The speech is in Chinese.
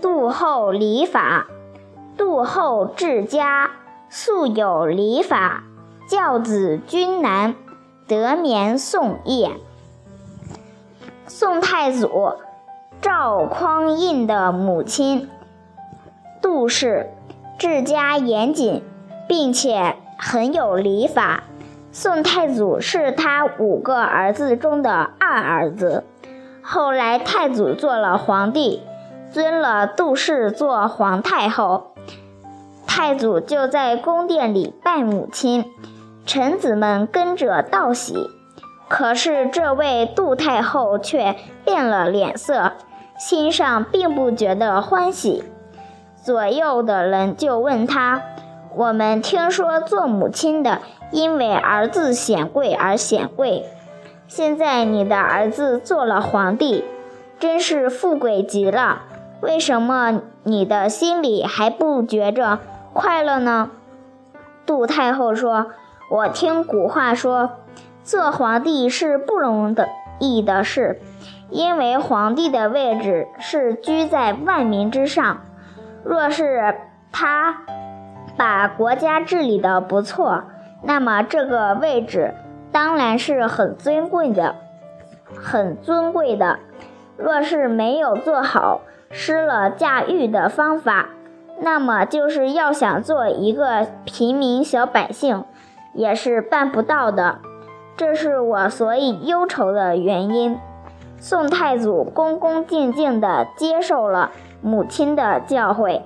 杜后礼法。杜后治家，素有礼法，教子君难，得免宋业。宋太祖赵匡胤的母亲杜氏治家严谨，并且很有礼法。宋太祖是他五个儿子中的二儿子。后来太祖做了皇帝，尊了杜氏做皇太后。太祖就在宫殿里拜母亲，臣子们跟着道喜。可是这位杜太后却变了脸色，心上并不觉得欢喜。左右的人就问他：“我们听说做母亲的因为儿子显贵而显贵，现在你的儿子做了皇帝，真是富贵极了。为什么你的心里还不觉着？”快乐呢？杜太后说：“我听古话说，做皇帝是不容易的事，因为皇帝的位置是居在万民之上。若是他把国家治理的不错，那么这个位置当然是很尊贵的，很尊贵的。若是没有做好，失了驾驭的方法。”那么就是要想做一个平民小百姓，也是办不到的。这是我所以忧愁的原因。宋太祖恭恭敬敬地接受了母亲的教诲。